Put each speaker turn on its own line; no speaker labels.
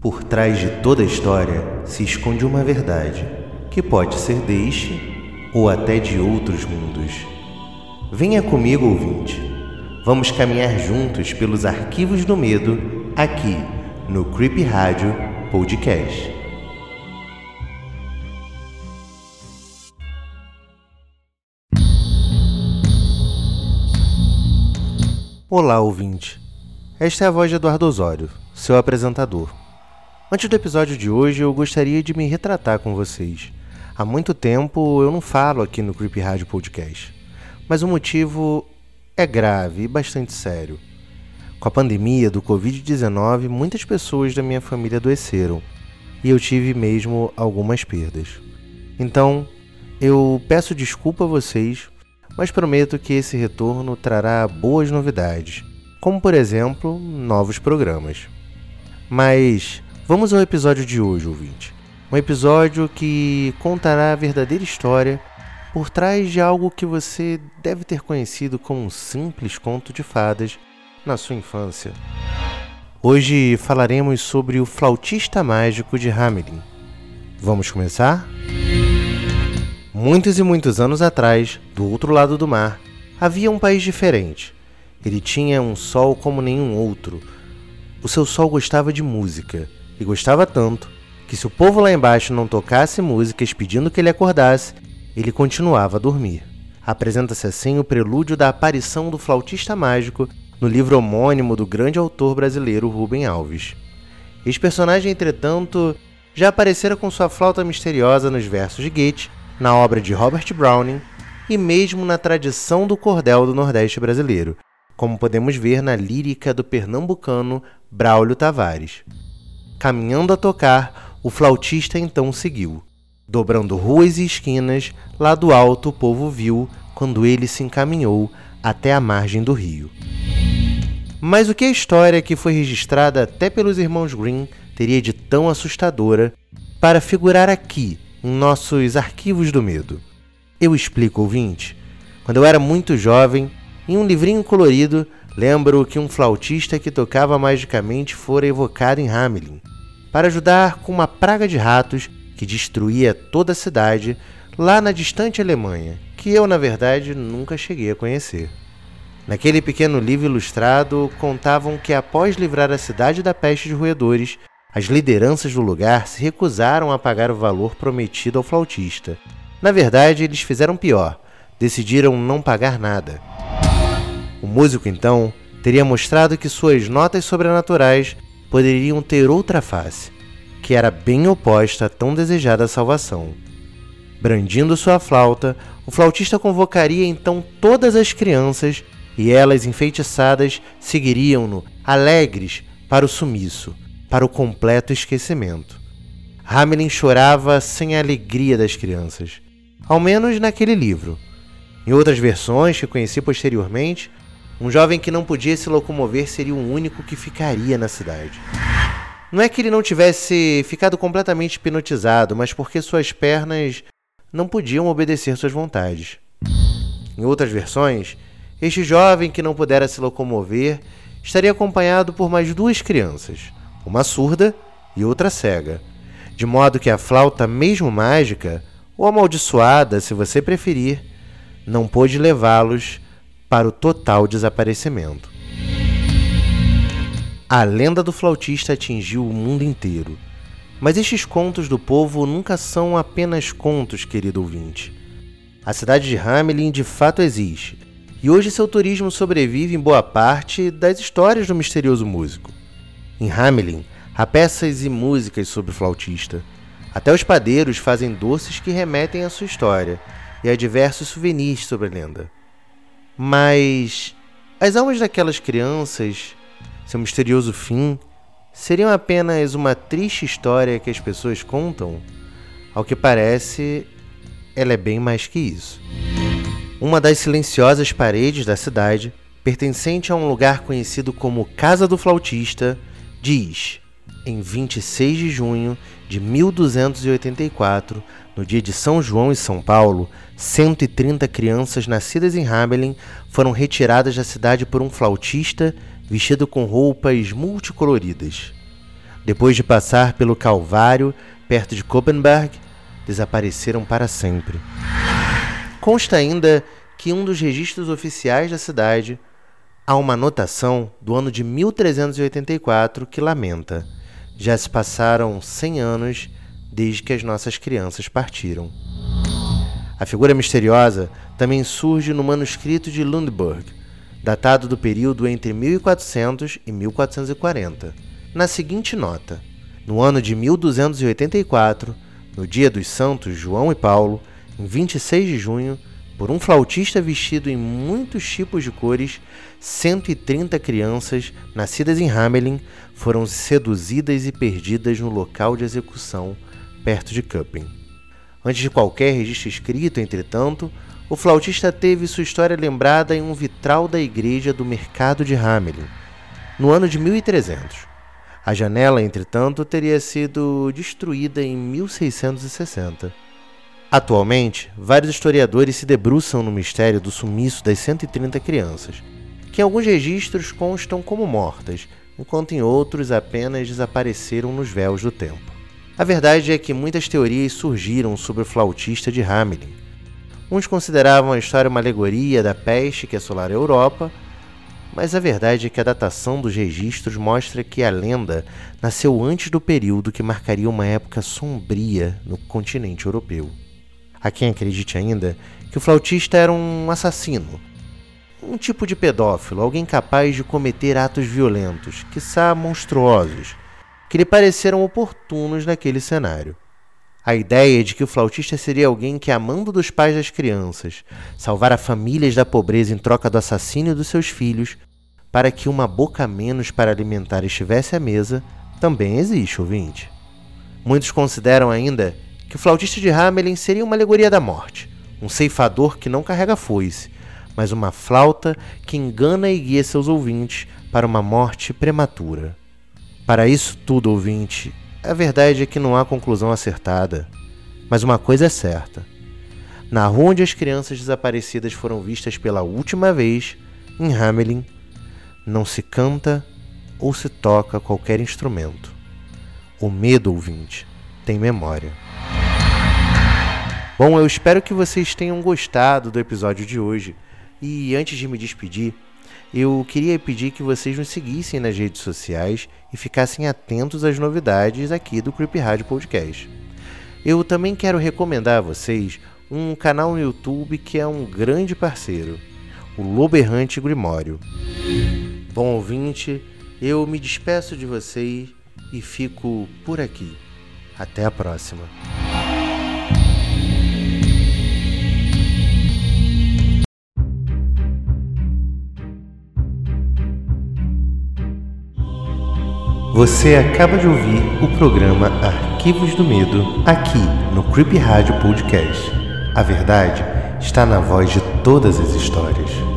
Por trás de toda história se esconde uma verdade, que pode ser deste ou até de outros mundos. Venha comigo, ouvinte. Vamos caminhar juntos pelos arquivos do medo aqui no Creepy Rádio Podcast. Olá, ouvinte. Esta é a voz de Eduardo Osório, seu apresentador. Antes do episódio de hoje, eu gostaria de me retratar com vocês. Há muito tempo eu não falo aqui no Creepy Rádio Podcast, mas o motivo é grave e bastante sério. Com a pandemia do Covid-19, muitas pessoas da minha família adoeceram e eu tive mesmo algumas perdas. Então, eu peço desculpa a vocês, mas prometo que esse retorno trará boas novidades, como por exemplo, novos programas. Mas Vamos ao episódio de hoje, ouvinte. Um episódio que contará a verdadeira história por trás de algo que você deve ter conhecido como um simples conto de fadas na sua infância. Hoje falaremos sobre o flautista mágico de Hamelin. Vamos começar? Muitos e muitos anos atrás, do outro lado do mar, havia um país diferente. Ele tinha um sol como nenhum outro. O seu sol gostava de música e gostava tanto que se o povo lá embaixo não tocasse músicas pedindo que ele acordasse, ele continuava a dormir. Apresenta-se assim o prelúdio da aparição do flautista mágico no livro homônimo do grande autor brasileiro Rubem Alves. Este personagem, entretanto, já aparecera com sua flauta misteriosa nos versos de Goethe, na obra de Robert Browning e mesmo na tradição do cordel do Nordeste brasileiro, como podemos ver na lírica do pernambucano Braulio Tavares. Caminhando a tocar, o flautista então seguiu. Dobrando ruas e esquinas, lá do alto o povo viu quando ele se encaminhou até a margem do rio. Mas o que a história que foi registrada até pelos irmãos Green teria de tão assustadora para figurar aqui em nossos arquivos do medo? Eu explico, ouvinte. Quando eu era muito jovem, em um livrinho colorido, lembro que um flautista que tocava magicamente fora evocado em Hamelin para ajudar com uma praga de ratos que destruía toda a cidade lá na distante Alemanha, que eu, na verdade, nunca cheguei a conhecer. Naquele pequeno livro ilustrado, contavam que após livrar a cidade da peste de roedores, as lideranças do lugar se recusaram a pagar o valor prometido ao flautista. Na verdade, eles fizeram pior, decidiram não pagar nada. O músico, então, teria mostrado que suas notas sobrenaturais poderiam ter outra face, que era bem oposta à tão desejada salvação. Brandindo sua flauta, o flautista convocaria então todas as crianças e elas, enfeitiçadas, seguiriam-no, alegres, para o sumiço, para o completo esquecimento. Hamelin chorava sem a alegria das crianças, ao menos naquele livro. Em outras versões que conheci posteriormente, um jovem que não podia se locomover seria o único que ficaria na cidade. Não é que ele não tivesse ficado completamente hipnotizado, mas porque suas pernas não podiam obedecer suas vontades. Em outras versões, este jovem que não pudera se locomover estaria acompanhado por mais duas crianças, uma surda e outra cega, de modo que a flauta, mesmo mágica, ou amaldiçoada, se você preferir, não pôde levá-los para o total desaparecimento. A lenda do flautista atingiu o mundo inteiro. Mas estes contos do povo nunca são apenas contos, querido ouvinte. A cidade de Hamelin de fato existe, e hoje seu turismo sobrevive em boa parte das histórias do misterioso músico. Em Hamelin, há peças e músicas sobre o flautista. Até os padeiros fazem doces que remetem à sua história, e há diversos souvenirs sobre a lenda. Mas as almas daquelas crianças, seu misterioso fim, seriam apenas uma triste história que as pessoas contam? Ao que parece, ela é bem mais que isso. Uma das silenciosas paredes da cidade, pertencente a um lugar conhecido como Casa do Flautista, diz: em 26 de junho de 1284, no dia de São João e São Paulo, 130 crianças nascidas em Hamelin foram retiradas da cidade por um flautista vestido com roupas multicoloridas. Depois de passar pelo Calvário, perto de Koppenberg, desapareceram para sempre. Consta ainda que um dos registros oficiais da cidade há uma anotação do ano de 1384 que lamenta: já se passaram 100 anos desde que as nossas crianças partiram. A figura misteriosa também surge no manuscrito de Lundberg, datado do período entre 1400 e 1440, na seguinte nota: No ano de 1284, no dia dos santos João e Paulo, em 26 de junho, por um flautista vestido em muitos tipos de cores, 130 crianças, nascidas em Hamelin, foram seduzidas e perdidas no local de execução, perto de Köppen. Antes de qualquer registro escrito, entretanto, o flautista teve sua história lembrada em um vitral da igreja do mercado de Hamelin, no ano de 1300. A janela, entretanto, teria sido destruída em 1660. Atualmente, vários historiadores se debruçam no mistério do sumiço das 130 crianças, que em alguns registros constam como mortas, enquanto em outros apenas desapareceram nos véus do tempo. A verdade é que muitas teorias surgiram sobre o flautista de Hamelin. Uns consideravam a história uma alegoria da peste que assolara a Europa, mas a verdade é que a datação dos registros mostra que a lenda nasceu antes do período que marcaria uma época sombria no continente europeu. Há quem acredite ainda que o flautista era um assassino, um tipo de pedófilo, alguém capaz de cometer atos violentos, quiçá monstruosos, que lhe pareceram oportunos naquele cenário. A ideia de que o flautista seria alguém que, amando dos pais das crianças, salvara famílias da pobreza em troca do assassínio dos seus filhos, para que uma boca menos para alimentar estivesse à mesa, também existe, ouvinte. Muitos consideram ainda que o flautista de Hamelin seria uma alegoria da morte, um ceifador que não carrega foice, mas uma flauta que engana e guia seus ouvintes para uma morte prematura. Para isso tudo, ouvinte, a verdade é que não há conclusão acertada. Mas uma coisa é certa: na rua onde as crianças desaparecidas foram vistas pela última vez, em Hamelin, não se canta ou se toca qualquer instrumento. O medo, ouvinte, tem memória. Bom, eu espero que vocês tenham gostado do episódio de hoje. E antes de me despedir, eu queria pedir que vocês nos seguissem nas redes sociais e ficassem atentos às novidades aqui do Creepy Rádio Podcast. Eu também quero recomendar a vocês um canal no YouTube que é um grande parceiro, o Lobo Errante Grimório. Bom ouvinte, eu me despeço de vocês e fico por aqui. Até a próxima. Você acaba de ouvir o programa Arquivos do Medo aqui no Creepy Rádio Podcast. A verdade está na voz de todas as histórias.